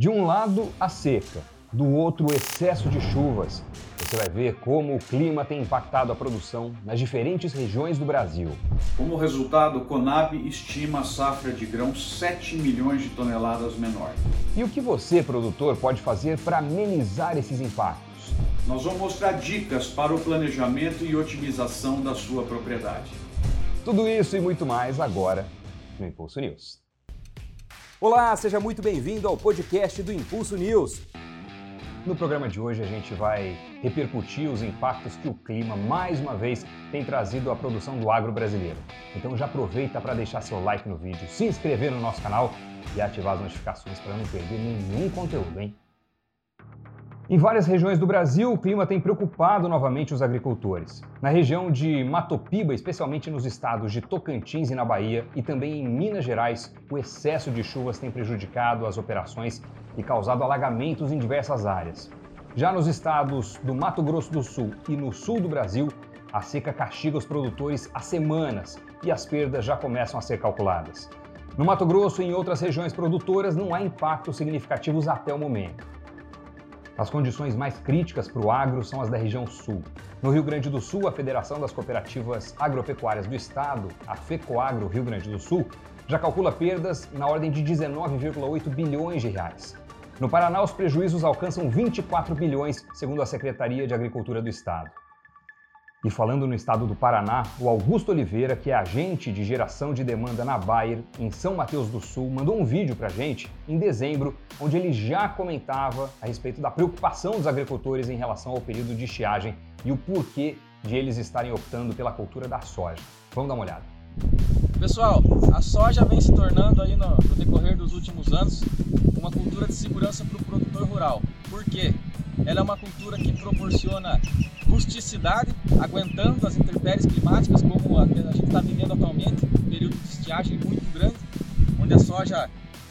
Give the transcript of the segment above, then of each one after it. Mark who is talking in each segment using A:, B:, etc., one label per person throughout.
A: De um lado, a seca, do outro, o excesso de chuvas. Você vai ver como o clima tem impactado a produção nas diferentes regiões do Brasil.
B: Como resultado, o Conab estima a safra de grãos 7 milhões de toneladas menor.
A: E o que você, produtor, pode fazer para amenizar esses impactos?
B: Nós vamos mostrar dicas para o planejamento e otimização da sua propriedade.
A: Tudo isso e muito mais agora no Impulso News. Olá, seja muito bem-vindo ao podcast do Impulso News. No programa de hoje a gente vai repercutir os impactos que o clima mais uma vez tem trazido à produção do agro brasileiro. Então já aproveita para deixar seu like no vídeo, se inscrever no nosso canal e ativar as notificações para não perder nenhum conteúdo, hein? Em várias regiões do Brasil, o clima tem preocupado novamente os agricultores. Na região de Matopiba, especialmente nos estados de Tocantins e na Bahia, e também em Minas Gerais, o excesso de chuvas tem prejudicado as operações e causado alagamentos em diversas áreas. Já nos estados do Mato Grosso do Sul e no sul do Brasil, a seca castiga os produtores há semanas e as perdas já começam a ser calculadas. No Mato Grosso e em outras regiões produtoras não há impactos significativos até o momento. As condições mais críticas para o agro são as da região sul. No Rio Grande do Sul, a Federação das Cooperativas Agropecuárias do Estado, a FECOAGRO Rio Grande do Sul, já calcula perdas na ordem de 19,8 bilhões de reais. No Paraná, os prejuízos alcançam 24 bilhões, segundo a Secretaria de Agricultura do Estado. E falando no estado do Paraná, o Augusto Oliveira, que é agente de geração de demanda na Bayer, em São Mateus do Sul, mandou um vídeo para gente em dezembro, onde ele já comentava a respeito da preocupação dos agricultores em relação ao período de estiagem e o porquê de eles estarem optando pela cultura da soja. Vamos dar uma olhada.
C: Pessoal, a soja vem se tornando aí no, no decorrer dos últimos anos uma cultura de segurança para o produtor rural. Por quê? Ela é uma cultura que proporciona rusticidade, aguentando as intempéries climáticas, como a, gente está vivendo atualmente, um período de estiagem muito grande, onde a soja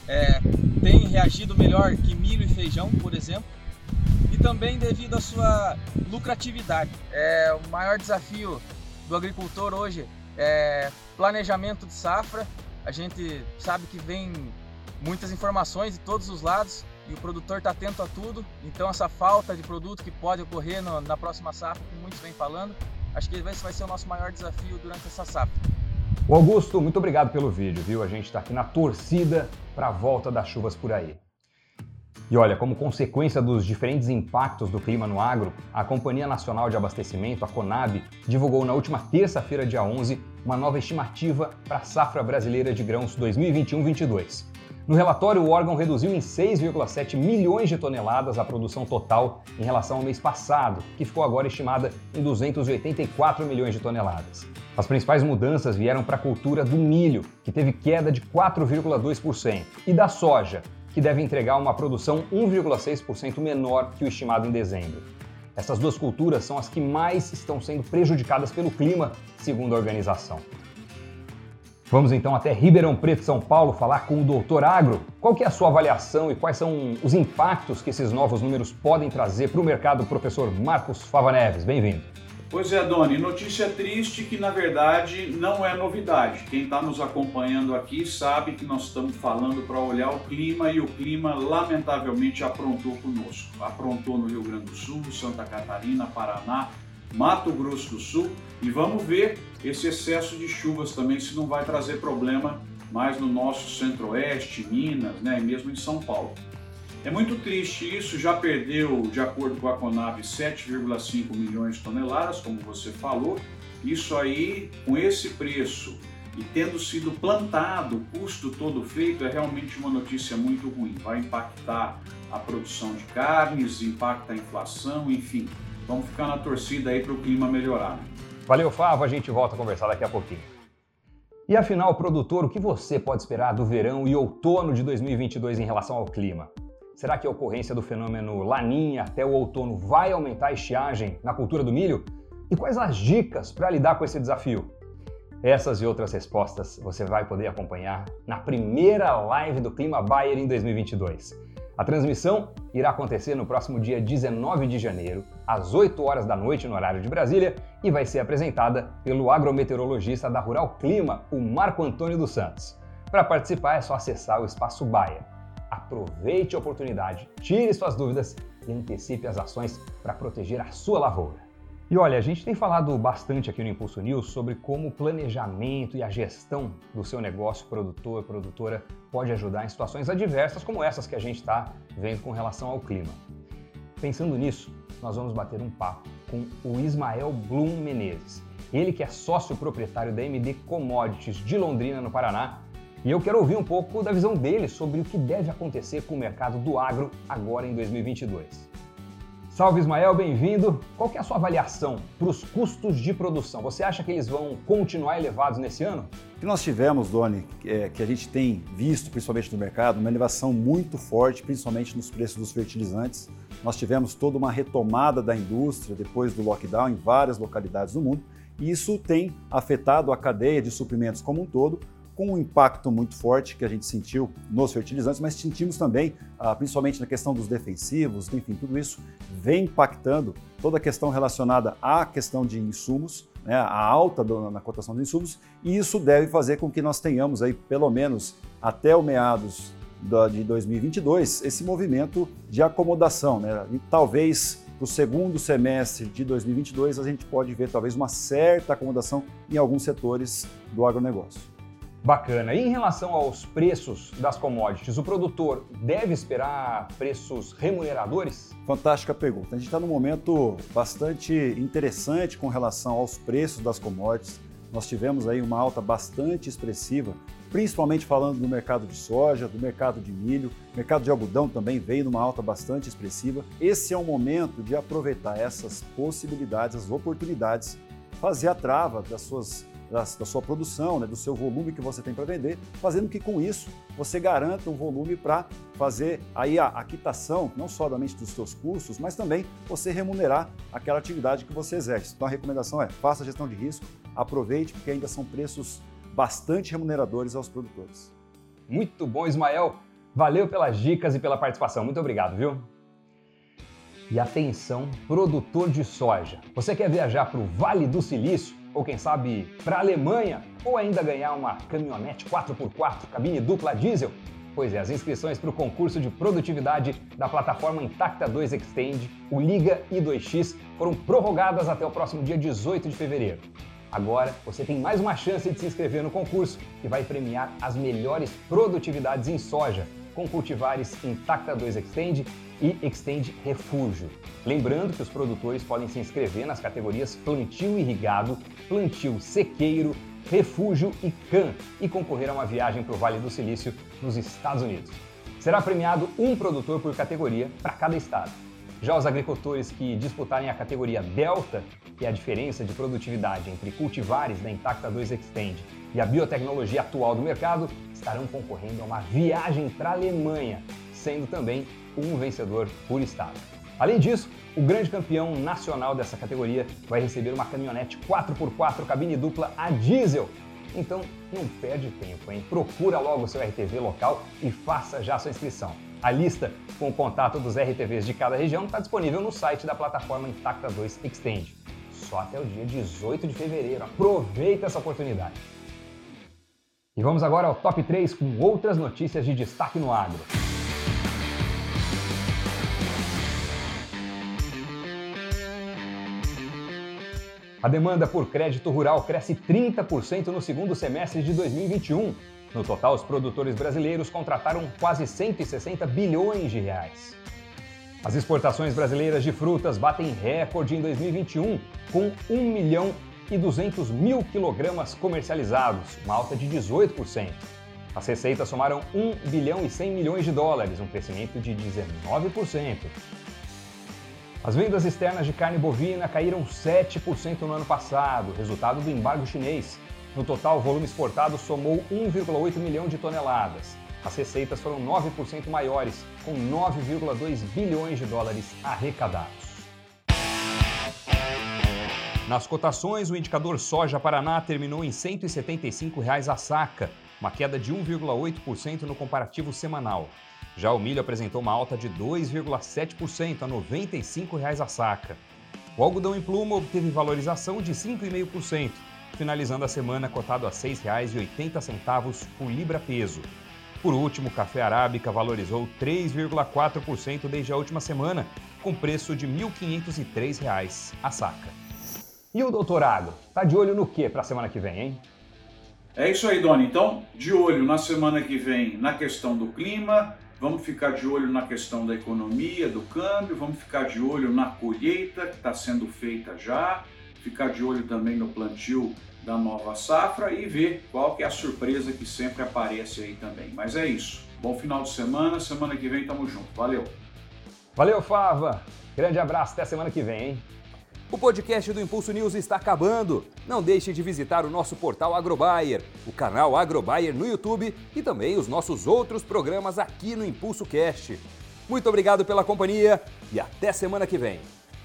C: é, tem reagido melhor que milho e feijão, por exemplo, e também devido à sua lucratividade. É, o maior desafio do agricultor hoje é planejamento de safra. A gente sabe que vem muitas informações de todos os lados e o produtor está atento a tudo. Então essa falta de produto que pode ocorrer no, na próxima safra, que muitos vêm falando, acho que esse vai ser o nosso maior desafio durante essa safra.
A: O Augusto, muito obrigado pelo vídeo, viu? A gente está aqui na torcida para a volta das chuvas por aí. E olha, como consequência dos diferentes impactos do clima no agro, a Companhia Nacional de Abastecimento, a CONAB, divulgou na última terça-feira, dia 11, uma nova estimativa para a safra brasileira de grãos 2021-22. No relatório, o órgão reduziu em 6,7 milhões de toneladas a produção total em relação ao mês passado, que ficou agora estimada em 284 milhões de toneladas. As principais mudanças vieram para a cultura do milho, que teve queda de 4,2%, e da soja, que deve entregar uma produção 1,6% menor que o estimado em dezembro. Essas duas culturas são as que mais estão sendo prejudicadas pelo clima, segundo a organização. Vamos então até Ribeirão Preto, São Paulo, falar com o Doutor Agro. Qual que é a sua avaliação e quais são os impactos que esses novos números podem trazer para o mercado, professor Marcos Fava Neves? Bem-vindo.
B: Pois é, Doni, notícia triste que na verdade não é novidade. Quem está nos acompanhando aqui sabe que nós estamos falando para olhar o clima e o clima lamentavelmente aprontou conosco. Aprontou no Rio Grande do Sul, Santa Catarina, Paraná, Mato Grosso do Sul e vamos ver esse excesso de chuvas também se não vai trazer problema mais no nosso centro-oeste, Minas, né, e mesmo em São Paulo. É muito triste isso, já perdeu, de acordo com a Conab, 7,5 milhões de toneladas, como você falou. Isso aí, com esse preço e tendo sido plantado, o custo todo feito, é realmente uma notícia muito ruim. Vai impactar a produção de carnes, impacta a inflação, enfim. Vamos ficar na torcida aí para o clima melhorar.
A: Valeu, Favo. A gente volta a conversar daqui a pouquinho. E afinal, produtor, o que você pode esperar do verão e outono de 2022 em relação ao clima? Será que a ocorrência do fenômeno Laninha até o outono vai aumentar a estiagem na cultura do milho? E quais as dicas para lidar com esse desafio? Essas e outras respostas você vai poder acompanhar na primeira live do Clima Bayer em 2022. A transmissão irá acontecer no próximo dia 19 de janeiro, às 8 horas da noite no horário de Brasília, e vai ser apresentada pelo agrometeorologista da Rural Clima, o Marco Antônio dos Santos. Para participar é só acessar o Espaço Baia. Aproveite a oportunidade, tire suas dúvidas e antecipe as ações para proteger a sua lavoura. E olha, a gente tem falado bastante aqui no Impulso News sobre como o planejamento e a gestão do seu negócio produtor, produtora, pode ajudar em situações adversas como essas que a gente está vendo com relação ao clima. Pensando nisso, nós vamos bater um papo com o Ismael Blum Menezes. Ele que é sócio proprietário da MD Commodities de Londrina, no Paraná, e eu quero ouvir um pouco da visão dele sobre o que deve acontecer com o mercado do agro agora em 2022. Salve Ismael, bem-vindo. Qual é a sua avaliação para os custos de produção? Você acha que eles vão continuar elevados nesse ano?
D: O que nós tivemos, Doni, é, que a gente tem visto, principalmente no mercado, uma elevação muito forte, principalmente nos preços dos fertilizantes. Nós tivemos toda uma retomada da indústria depois do lockdown em várias localidades do mundo, e isso tem afetado a cadeia de suprimentos como um todo, com um impacto muito forte que a gente sentiu nos fertilizantes, mas sentimos também, ah, principalmente na questão dos defensivos, enfim, tudo isso vem impactando toda a questão relacionada à questão de insumos, né, a alta do, na cotação de insumos, e isso deve fazer com que nós tenhamos aí, pelo menos até o meados de 2022, esse movimento de acomodação, né? E talvez para o segundo semestre de 2022 a gente pode ver talvez uma certa acomodação em alguns setores do agronegócio.
A: Bacana. E em relação aos preços das commodities, o produtor deve esperar preços remuneradores?
D: Fantástica pergunta. A gente está num momento bastante interessante com relação aos preços das commodities. Nós tivemos aí uma alta bastante expressiva, principalmente falando do mercado de soja, do mercado de milho, mercado de algodão também veio numa alta bastante expressiva. Esse é o momento de aproveitar essas possibilidades, as oportunidades, fazer a trava das suas da, da sua produção, né, do seu volume que você tem para vender, fazendo que com isso você garanta um volume para fazer aí a, a quitação, não somente dos seus custos, mas também você remunerar aquela atividade que você exerce. Então a recomendação é faça a gestão de risco, aproveite, porque ainda são preços bastante remuneradores aos produtores.
A: Muito bom, Ismael. Valeu pelas dicas e pela participação. Muito obrigado, viu? E atenção, produtor de soja. Você quer viajar para o Vale do Silício? ou quem sabe para a Alemanha, ou ainda ganhar uma caminhonete 4x4 cabine dupla diesel? Pois é, as inscrições para o concurso de produtividade da plataforma Intacta 2 Extend, o Liga i2X, foram prorrogadas até o próximo dia 18 de fevereiro. Agora você tem mais uma chance de se inscrever no concurso que vai premiar as melhores produtividades em soja com cultivares Intacta 2 Extend e Extend Refúgio. Lembrando que os produtores podem se inscrever nas categorias plantio irrigado, plantio sequeiro, refúgio e CAN e concorrer a uma viagem para o Vale do Silício nos Estados Unidos. Será premiado um produtor por categoria para cada estado. Já os agricultores que disputarem a categoria Delta, que é a diferença de produtividade entre cultivares da Intacta 2 Extend e a biotecnologia atual do mercado, estarão concorrendo a uma viagem para a Alemanha, sendo também um vencedor por estado. Além disso, o grande campeão nacional dessa categoria vai receber uma caminhonete 4x4 cabine dupla a diesel. Então não perde tempo, hein? Procura logo o seu RTV local e faça já sua inscrição. A lista com o contato dos RTVs de cada região está disponível no site da plataforma Intacta 2 Extend. Só até o dia 18 de fevereiro. Aproveita essa oportunidade. E vamos agora ao top 3 com outras notícias de destaque no agro. A demanda por crédito rural cresce 30% no segundo semestre de 2021. No total, os produtores brasileiros contrataram quase 160 bilhões de reais. As exportações brasileiras de frutas batem recorde em 2021, com 1 milhão e 200 mil quilogramas comercializados, uma alta de 18%. As receitas somaram 1 bilhão e 100 milhões de dólares, um crescimento de 19%. As vendas externas de carne bovina caíram 7% no ano passado, resultado do embargo chinês. No total, o volume exportado somou 1,8 milhão de toneladas. As receitas foram 9% maiores, com 9,2 bilhões de dólares arrecadados. Nas cotações, o indicador soja Paraná terminou em 175 reais a saca, uma queda de 1,8% no comparativo semanal. Já o milho apresentou uma alta de 2,7% a 95 reais a saca. O algodão em pluma obteve valorização de 5,5%, finalizando a semana cotado a R$ 6,80 por libra peso. Por último, o café arábica valorizou 3,4% desde a última semana, com preço de R$ 1.503 a saca. E o doutorado? Tá de olho no que para a semana que vem, hein?
B: É isso aí, Doni. Então, de olho na semana que vem na questão do clima, vamos ficar de olho na questão da economia, do câmbio, vamos ficar de olho na colheita que está sendo feita já, ficar de olho também no plantio da nova safra e ver qual que é a surpresa que sempre aparece aí também. Mas é isso. Bom final de semana, semana que vem tamo junto. Valeu.
A: Valeu, Fava. Grande abraço, até semana que vem, hein? O podcast do Impulso News está acabando. Não deixe de visitar o nosso portal Agrobayer, o canal Agrobayer no YouTube e também os nossos outros programas aqui no Impulso Cast. Muito obrigado pela companhia e até semana que vem.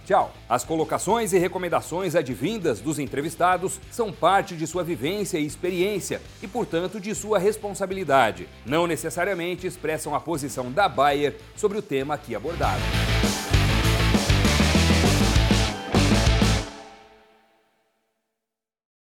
A: Tchau! As colocações e recomendações advindas dos entrevistados são parte de sua vivência e experiência e, portanto, de sua responsabilidade. Não necessariamente expressam a posição da Bayer sobre o tema aqui abordado.